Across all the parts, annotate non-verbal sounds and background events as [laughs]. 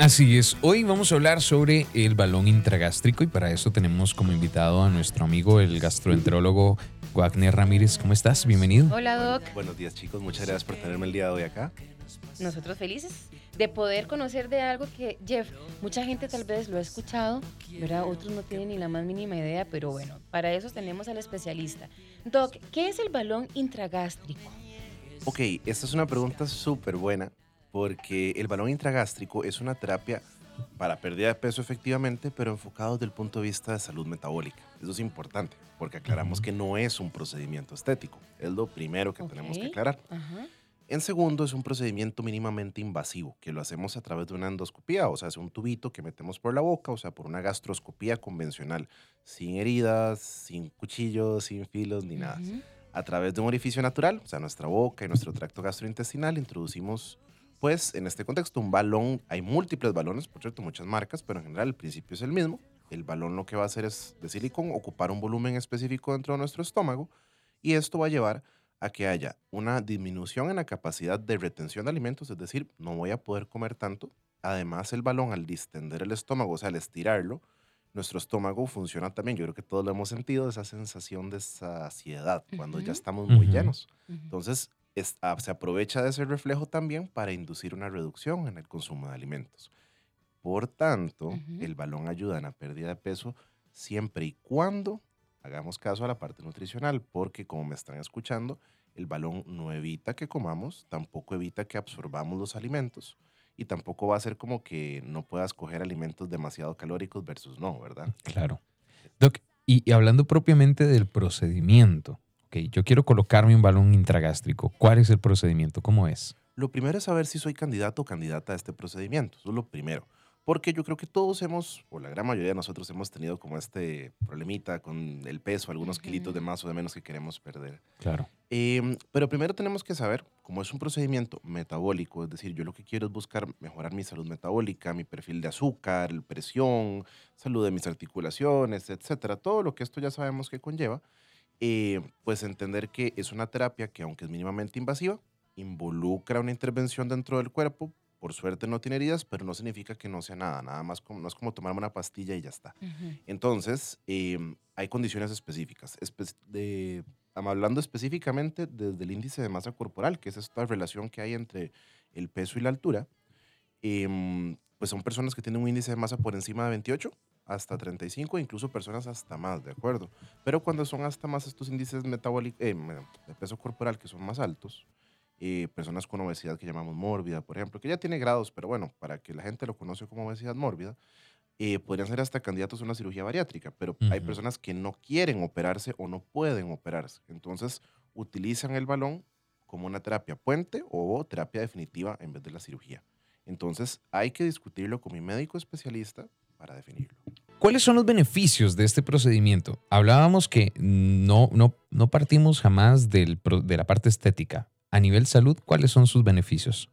Así es, hoy vamos a hablar sobre el balón intragástrico y para eso tenemos como invitado a nuestro amigo el gastroenterólogo Wagner Ramírez. ¿Cómo estás? Bienvenido. Hola Doc. Buenos días chicos, muchas gracias por tenerme el día de hoy acá. Nosotros felices de poder conocer de algo que, Jeff, mucha gente tal vez lo ha escuchado, ¿verdad? Otros no tienen ni la más mínima idea, pero bueno, para eso tenemos al especialista. Doc, ¿qué es el balón intragástrico? Ok, esta es una pregunta súper buena porque el balón intragástrico es una terapia para pérdida de peso efectivamente, pero enfocado desde el punto de vista de salud metabólica. Eso es importante, porque aclaramos que no es un procedimiento estético. Es lo primero que tenemos que aclarar. En segundo, es un procedimiento mínimamente invasivo, que lo hacemos a través de una endoscopía, o sea, es un tubito que metemos por la boca, o sea, por una gastroscopía convencional, sin heridas, sin cuchillos, sin filos, ni nada. A través de un orificio natural, o sea, nuestra boca y nuestro tracto gastrointestinal, introducimos pues en este contexto un balón, hay múltiples balones, por cierto, muchas marcas, pero en general el principio es el mismo. El balón lo que va a hacer es de silicón ocupar un volumen específico dentro de nuestro estómago y esto va a llevar a que haya una disminución en la capacidad de retención de alimentos, es decir, no voy a poder comer tanto. Además, el balón al distender el estómago, o sea, al estirarlo, nuestro estómago funciona también, yo creo que todos lo hemos sentido, esa sensación de saciedad cuando ya estamos muy llenos. Entonces, Ah, se aprovecha de ese reflejo también para inducir una reducción en el consumo de alimentos. Por tanto, el balón ayuda en la pérdida de peso siempre y cuando hagamos caso a la parte nutricional, porque como me están escuchando, el balón no evita que comamos, tampoco evita que absorbamos los alimentos y tampoco va a ser como que no puedas coger alimentos demasiado calóricos versus no, ¿verdad? Claro. Doc, y hablando propiamente del procedimiento, ok, yo quiero colocarme un balón intragástrico. ¿Cuál es el procedimiento? ¿Cómo es? Lo primero es saber si soy candidato o candidata a este procedimiento. Eso es lo primero. Porque yo creo que todos hemos, o la gran mayoría de nosotros hemos tenido como este problemita con el peso, algunos kilitos de más o de menos que queremos perder. Claro. Em, pero primero tenemos que saber, cómo es un procedimiento metabólico, es decir, yo lo que quiero es buscar mejorar mi salud metabólica, mi perfil de azúcar, presión, salud de mis articulaciones, etcétera. Todo lo que esto ya sabemos que conlleva. Eh, pues entender que es una terapia que aunque es mínimamente invasiva, involucra una intervención dentro del cuerpo. Por suerte no tiene heridas, pero no significa que no sea nada, nada más como, no es como tomarme una pastilla y ya está. Entonces, em, hay condiciones específicas. de, hablando específicamente desde el índice de masa corporal, que es esta relación que hay entre el peso y la altura, em, pues son personas que tienen un índice de masa por encima de 28 hasta 35, incluso personas hasta más, ¿de acuerdo? Pero cuando son hasta más estos índices metabólicos, eh, de peso corporal que son más altos, eh, personas con obesidad que llamamos mórbida, por ejemplo, que ya tiene grados, pero bueno, para que la gente lo conoce como obesidad mórbida, eh, podrían ser hasta candidatos a una cirugía bariátrica, pero hay personas que no quieren operarse o no pueden operarse. Entonces, utilizan el balón como una terapia puente o terapia definitiva en vez de la cirugía. Entonces, hay que discutirlo con mi médico especialista para definirlo. ¿Cuáles son los beneficios de este procedimiento? Hablábamos que no, no, no partimos jamás del, de la parte estética. A nivel salud, ¿cuáles son sus beneficios?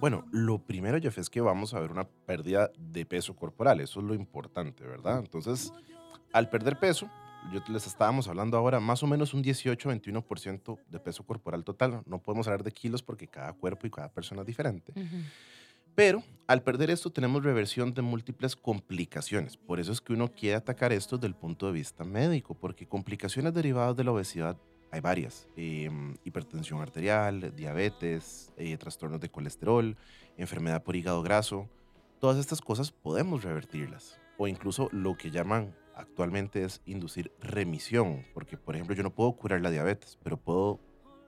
Bueno, lo primero, Jeff, es que vamos a ver una pérdida de peso corporal. Eso es lo importante, ¿verdad? Entonces, al perder peso, yo les estábamos hablando ahora, más o menos un 18-21% de peso corporal total. No podemos hablar de kilos porque cada cuerpo y cada persona es diferente. Pero al perder esto tenemos reversión de múltiples complicaciones. Por eso es que uno quiere atacar esto desde el punto de vista médico, porque complicaciones derivadas de la obesidad hay varias. Em, hipertensión arterial, diabetes, eh, trastornos de colesterol, enfermedad por hígado graso. Todas estas cosas podemos revertirlas. O incluso lo que llaman actualmente es inducir remisión, porque por ejemplo yo no puedo curar la diabetes, pero puedo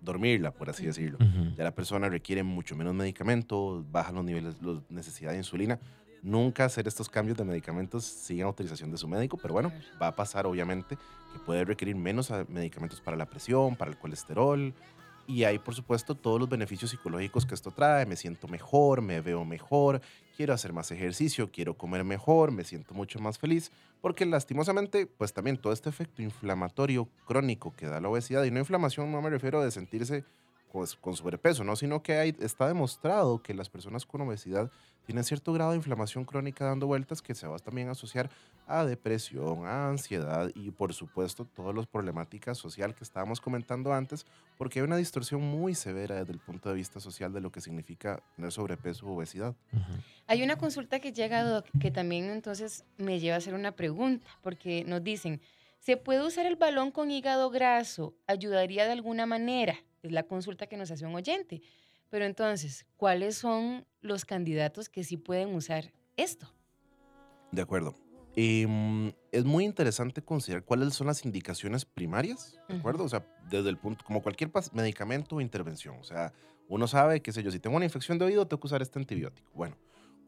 dormirla, por así decirlo. Ya la persona requiere mucho menos medicamento, bajan los niveles, la necesidad de insulina. Nunca hacer estos cambios de medicamentos sin autorización de su médico, pero bueno, va a pasar obviamente que puede requerir menos medicamentos para la presión, para el colesterol, y hay, por supuesto, todos los beneficios psicológicos que esto trae. Me siento mejor, me veo mejor, quiero hacer más ejercicio, quiero comer mejor, me siento mucho más feliz. Porque lastimosamente, pues también todo este efecto inflamatorio crónico que da la obesidad, y no inflamación no me refiero de sentirse pues, con sobrepeso, ¿no? sino que hay, está demostrado que las personas con obesidad tienen cierto grado de inflamación crónica dando vueltas que se va también a asociar a depresión, a ansiedad y por supuesto todas las problemáticas social que estábamos comentando antes, porque hay una distorsión muy severa desde el punto de vista social de lo que significa tener sobrepeso u obesidad. Hay una consulta que llega, Doc, que también entonces me lleva a hacer una pregunta, porque nos dicen, ¿se puede usar el balón con hígado graso? ¿Ayudaría de alguna manera? Es la consulta que nos hace un oyente. Pero entonces, ¿cuáles son los candidatos que sí pueden usar esto? De acuerdo. Em, es muy interesante considerar cuáles son las indicaciones primarias, ¿de acuerdo? O sea, desde el punto, como cualquier medicamento o intervención. O sea, uno sabe, qué sé yo, si tengo una infección de oído, tengo que usar este antibiótico. Bueno,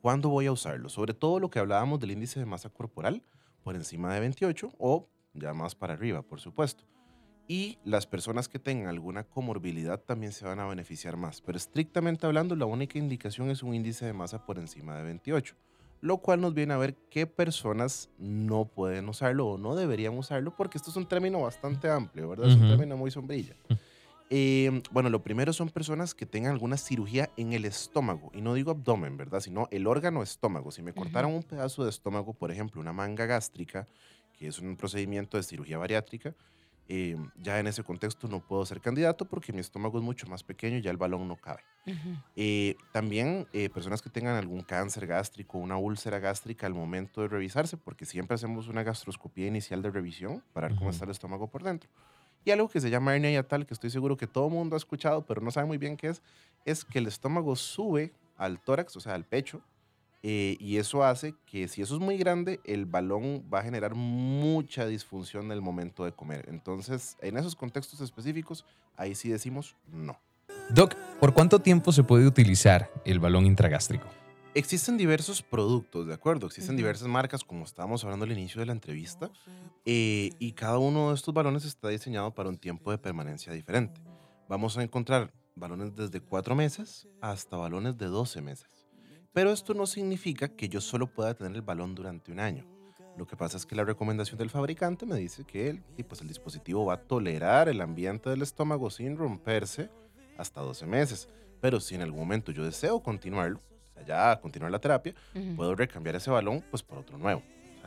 ¿cuándo voy a usarlo? Sobre todo lo que hablábamos del índice de masa corporal, por encima de 28 o ya más para arriba, por supuesto. Y las personas que tengan alguna comorbilidad también se van a beneficiar más. Pero estrictamente hablando, la única indicación es un índice de masa por encima de 28 lo cual nos viene a ver qué personas no pueden usarlo o no deberían usarlo, porque esto es un término bastante amplio, ¿verdad? Es un término muy sombrilla. Eh, bueno, lo primero son personas que tengan alguna cirugía en el estómago, y no digo abdomen, ¿verdad? Sino el órgano estómago. Si me cortaron un pedazo de estómago, por ejemplo, una manga gástrica, que es un procedimiento de cirugía bariátrica, eh, ya en ese contexto no puedo ser candidato porque mi estómago es mucho más pequeño y ya el balón no cabe. Eh, también eh, personas que tengan algún cáncer gástrico, una úlcera gástrica al momento de revisarse, porque siempre hacemos una gastroscopía inicial de revisión para ver cómo está el estómago por dentro. Y algo que se llama hernia yatal, que estoy seguro que todo el mundo ha escuchado, pero no sabe muy bien qué es, es que el estómago sube al tórax, o sea, al pecho, eh, y eso hace que si eso es muy grande, el balón va a generar mucha disfunción en el momento de comer. Entonces, en esos contextos específicos, ahí sí decimos no. Doc, ¿por cuánto tiempo se puede utilizar el balón intragástrico? Existen diversos productos, ¿de acuerdo? Existen diversas marcas, como estábamos hablando al inicio de la entrevista, eh, y cada uno de estos balones está diseñado para un tiempo de permanencia diferente. Vamos a encontrar balones desde cuatro meses hasta balones de 12 meses. Pero esto no significa que yo solo pueda tener el balón durante un año. Lo que pasa es que la recomendación del fabricante me dice que el, pues el dispositivo va a tolerar el ambiente del estómago sin romperse hasta 12 meses. Pero si en algún momento yo deseo continuarlo, o sea, ya continuar la terapia, puedo recambiar ese balón pues por otro nuevo.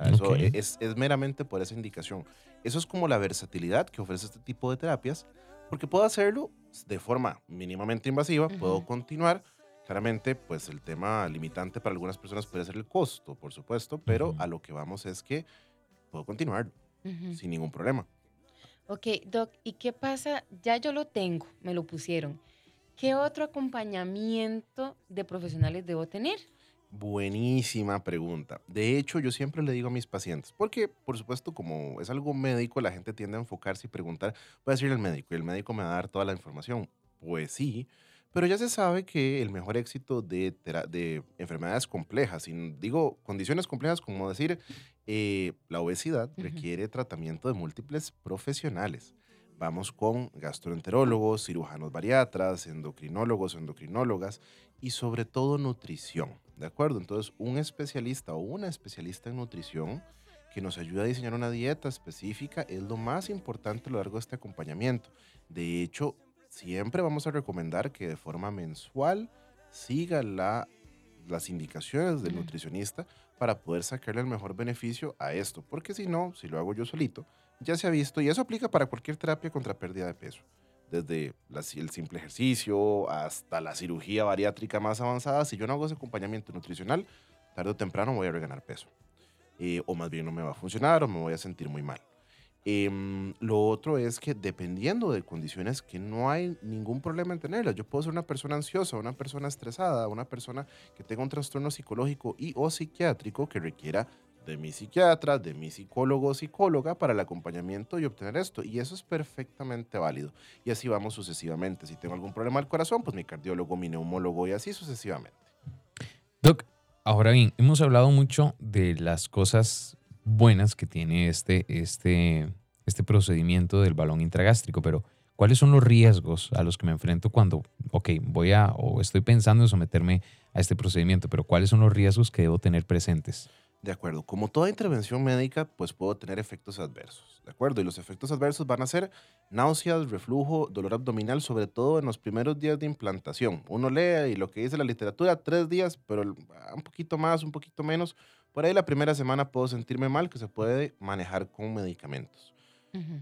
eso es, es, meramente por esa indicación. Eso es como la versatilidad que ofrece este tipo de terapias, porque puedo hacerlo de forma mínimamente invasiva, puedo continuar Claramente, pues el tema limitante para algunas personas puede ser el costo, por supuesto, pero a lo que vamos es que puedo continuar sin ningún problema. Ok, Doc, ¿y qué pasa? Ya yo lo tengo, me lo pusieron. ¿Qué otro acompañamiento de profesionales debo tener? Buenísima pregunta. De hecho, yo siempre le digo a mis pacientes, porque por supuesto como es algo médico, la gente tiende a enfocarse y preguntar, voy a decirle al médico y el médico me va a dar toda la información. Pues sí, pero ya se sabe que el mejor éxito de, de enfermedades complejas, y digo condiciones complejas como decir eh, la obesidad, requiere tratamiento de múltiples profesionales. Vamos con gastroenterólogos, cirujanos bariatras, endocrinólogos, endocrinólogas y sobre todo nutrición. ¿De acuerdo? Entonces, un especialista o una especialista en nutrición que nos ayuda a diseñar una dieta específica es lo más importante a lo largo de este acompañamiento. De hecho, siempre vamos a recomendar que de forma mensual siga la, las indicaciones del nutricionista para poder sacarle el mejor beneficio a esto. Porque si no, si lo hago yo solito, ya se ha visto, y eso aplica para cualquier terapia contra pérdida de peso. Desde el simple ejercicio hasta la cirugía bariátrica más avanzada, si yo no hago ese acompañamiento nutricional, tarde o temprano voy a reganar peso. Eh, o más bien no me va a funcionar o me voy a sentir muy mal. Em, lo otro es que dependiendo de condiciones que no hay ningún problema en tenerlas, yo puedo ser una persona ansiosa, una persona estresada, una persona que tenga un trastorno psicológico y o psiquiátrico que requiera de mi psiquiatra, de mi psicólogo o psicóloga para el acompañamiento y obtener esto. Y eso es perfectamente válido. Y así vamos sucesivamente. Si tengo algún problema al corazón, pues mi cardiólogo, mi neumólogo y así sucesivamente. Doc, ahora bien, hemos hablado mucho de las cosas buenas que tiene este, este, este procedimiento del balón intragástrico, pero ¿cuáles son los riesgos a los que me enfrento cuando, ok, voy a, o estoy pensando en someterme a este procedimiento, pero cuáles son los riesgos que debo tener presentes? De acuerdo. Como toda intervención médica, pues puedo tener efectos adversos. De acuerdo. Y los efectos adversos van a ser náuseas, reflujo, dolor abdominal, sobre todo en los primeros días de implantación. Uno lee y lo que dice la literatura, tres días, pero un poquito más, un poquito menos. Por ahí la primera semana puedo sentirme mal, que se puede manejar con medicamentos.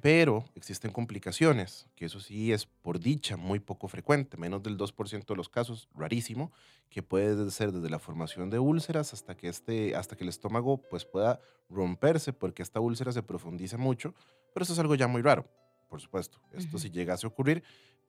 Pero existen complicaciones, que eso sí es por dicha muy poco frecuente, menos del 2% de los casos, rarísimo, que puede ser desde la formación de úlceras hasta que, este, hasta que el estómago pues, pueda romperse porque esta úlcera se profundiza mucho, pero eso es algo ya muy raro, por supuesto. Esto si llegase a ocurrir,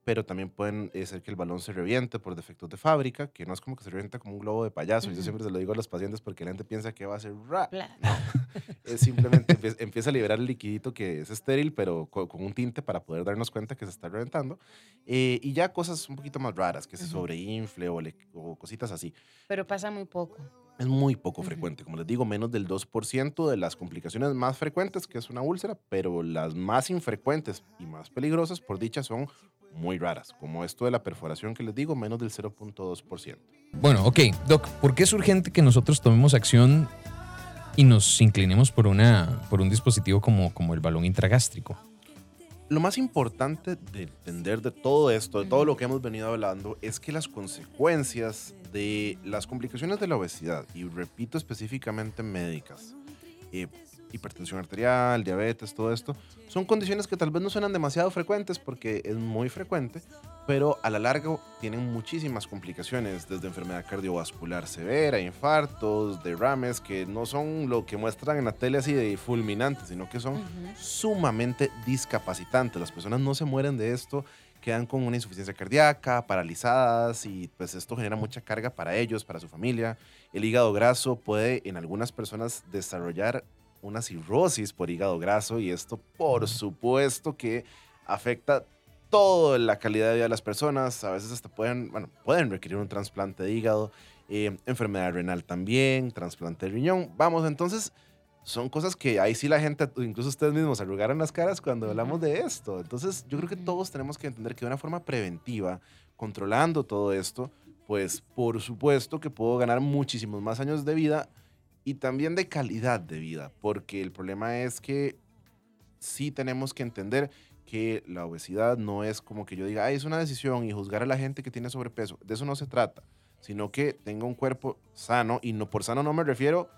pero también pueden eh, ser que el balón se reviente por defectos de fábrica, que no es como que se revienta como un globo de payaso. y Yo siempre se lo digo a los pacientes porque la gente piensa que va a ser ra. [laughs] es simplemente empieza, a liberar el liquidito que es estéril, pero con, un tinte para poder darnos cuenta que se está reventando. Eh, y ya cosas un poquito más raras, que se sobreinfle o, o cositas así. Pero pasa muy poco. Es muy poco frecuente, como les digo, menos del 2% de las complicaciones más frecuentes, que es una úlcera, pero las más infrecuentes y más peligrosas, por dicha, son muy raras, como esto de la perforación que les digo, menos del 0.2%. Bueno, ok, Doc, ¿por qué es urgente que nosotros tomemos acción y nos inclinemos por, una, por un dispositivo como, como el balón intragástrico? Lo más importante de entender de todo esto, de todo lo que hemos venido hablando, es que las consecuencias de las complicaciones de la obesidad, y repito específicamente médicas, eh, hipertensión arterial, diabetes, todo esto, son condiciones que tal vez no suenan demasiado frecuentes porque es muy frecuente, pero a la larga tienen muchísimas complicaciones, desde enfermedad cardiovascular severa, infartos, derrames, que no son lo que muestran en la tele así de fulminantes, sino que son sumamente discapacitantes. Las personas no se mueren de esto, quedan con una insuficiencia cardíaca, paralizadas y pues esto genera mucha carga para ellos, para su familia. El hígado graso puede en algunas personas desarrollar una cirrosis por hígado graso y esto por supuesto que afecta toda la calidad de vida de las personas. A veces hasta pueden, bueno, pueden requerir un trasplante de hígado, eh, enfermedad renal también, trasplante de riñón. Vamos, entonces son cosas que ahí sí la gente, incluso ustedes mismos, arrugaron las caras cuando hablamos de esto. Entonces yo creo que todos tenemos que entender que de una forma preventiva, controlando todo esto, pues por supuesto que puedo ganar muchísimos más años de vida y también de calidad de vida, porque el problema es que sí tenemos que entender que la obesidad no es como que yo diga, Ay, es una decisión y juzgar a la gente que tiene sobrepeso. De eso no se trata, sino que tenga un cuerpo sano y no por sano no me refiero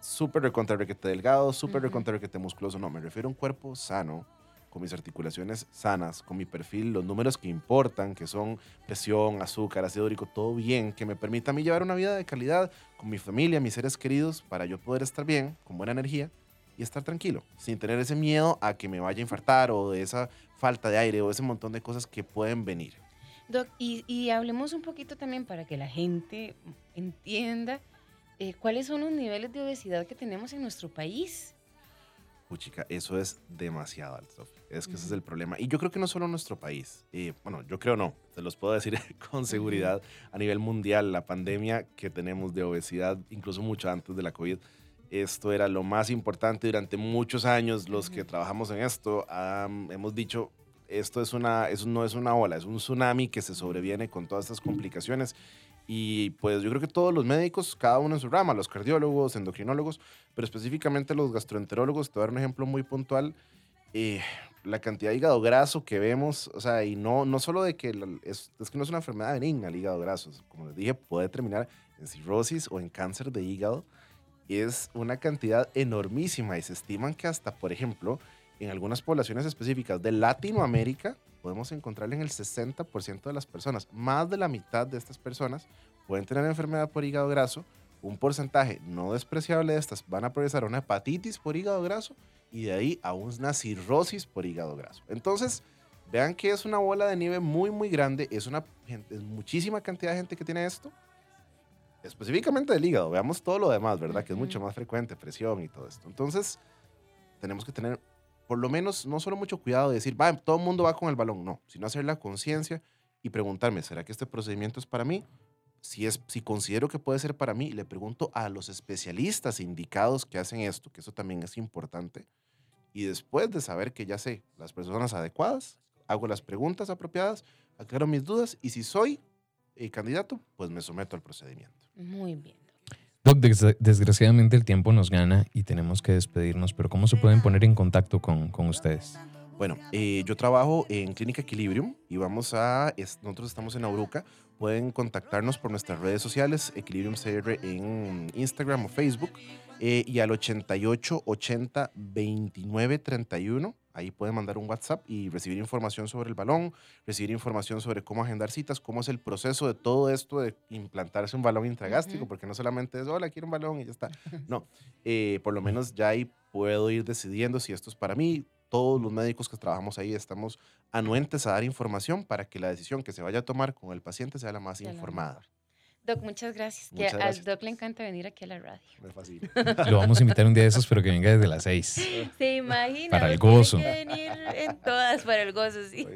súper recontra requete delgado, súper recontra requete musculoso, no, me refiero a un cuerpo sano con mis articulaciones sanas, con mi perfil, los números que importan, que son presión, azúcar, ácido úrico, todo bien, que me permita a mí llevar una vida de calidad con mi familia, mis seres queridos, para yo poder estar bien, con buena energía y estar tranquilo, sin tener ese miedo a que me vaya a infartar o de esa falta de aire o ese montón de cosas que pueden venir. Doc, y, hablemos un poquito también para que la gente entienda eh, cuáles son los niveles de obesidad que tenemos en nuestro país. Puchica, eso es demasiado alto. Es que ese es el problema. Y yo creo que no solo en nuestro país. Y, bueno, yo creo no. Se los puedo decir [laughs] con seguridad. A nivel mundial, la pandemia que tenemos de obesidad, incluso mucho antes de la COVID, esto era lo más importante durante muchos años. Los que trabajamos en esto hemos dicho, esto es una, eso no es una ola, es un tsunami que se sobreviene con todas estas complicaciones. Y pues yo creo que todos los médicos, cada uno en su rama, los cardiólogos, endocrinólogos, pero específicamente los gastroenterólogos, te voy a dar un ejemplo muy puntual. Eh, la cantidad de hígado graso que vemos, o sea, y no, no solo de que es, es, que no es una enfermedad benigna el hígado graso, como les dije, puede terminar en cirrosis o en cáncer de hígado, es una cantidad enormísima y se estiman que hasta, por ejemplo, en algunas poblaciones específicas de Latinoamérica, podemos encontrar en el 60% de las personas. Más de la mitad de estas personas pueden tener enfermedad por hígado graso. Un porcentaje no despreciable de estas van a progresar a una hepatitis por hígado graso y de ahí a una cirrosis por hígado graso. Entonces, vean que es una bola de nieve muy, muy grande. Es una es muchísima cantidad de gente que tiene esto. Específicamente del hígado. Veamos todo lo demás, ¿verdad? Que es mucho más frecuente, presión y todo esto. Entonces, tenemos que tener por lo menos no solo mucho cuidado de decir, va, todo el mundo va con el balón, no, sino hacer la conciencia y preguntarme, ¿será que este procedimiento es para mí? Si, es, si considero que puede ser para mí, le pregunto a los especialistas indicados que hacen esto, que eso también es importante. Y después de saber que ya sé las personas adecuadas, hago las preguntas apropiadas, aclaro mis dudas y si soy eh, candidato, pues me someto al procedimiento. Muy bien. Desgraciadamente el tiempo nos gana y tenemos que despedirnos, pero ¿cómo se pueden poner en contacto con, con ustedes? Bueno, eh, yo trabajo en Clínica Equilibrium y vamos a, nosotros estamos en Auruca. Pueden contactarnos por nuestras redes sociales, Equilibrium CR en Instagram o Facebook, eh, y al 88 80 29 31. Ahí pueden mandar un WhatsApp y recibir información sobre el balón, recibir información sobre cómo agendar citas, cómo es el proceso de todo esto de implantarse un balón intragástrico, porque no solamente es, hola, quiero un balón y ya está. [laughs] No, eh, por lo menos ya ahí puedo ir decidiendo si esto es para mí. Todos los médicos que trabajamos ahí estamos anuentes a dar información para que la decisión que se vaya a tomar con el paciente sea la más informada. Doc, muchas gracias. Muchas que gracias. al Doc le encanta venir aquí a la radio. Me fascina. [laughs] Lo vamos a invitar un día de esos, pero que venga desde las seis. Se imagina. Para el tiene gozo. que venir en todas para el gozo, sí.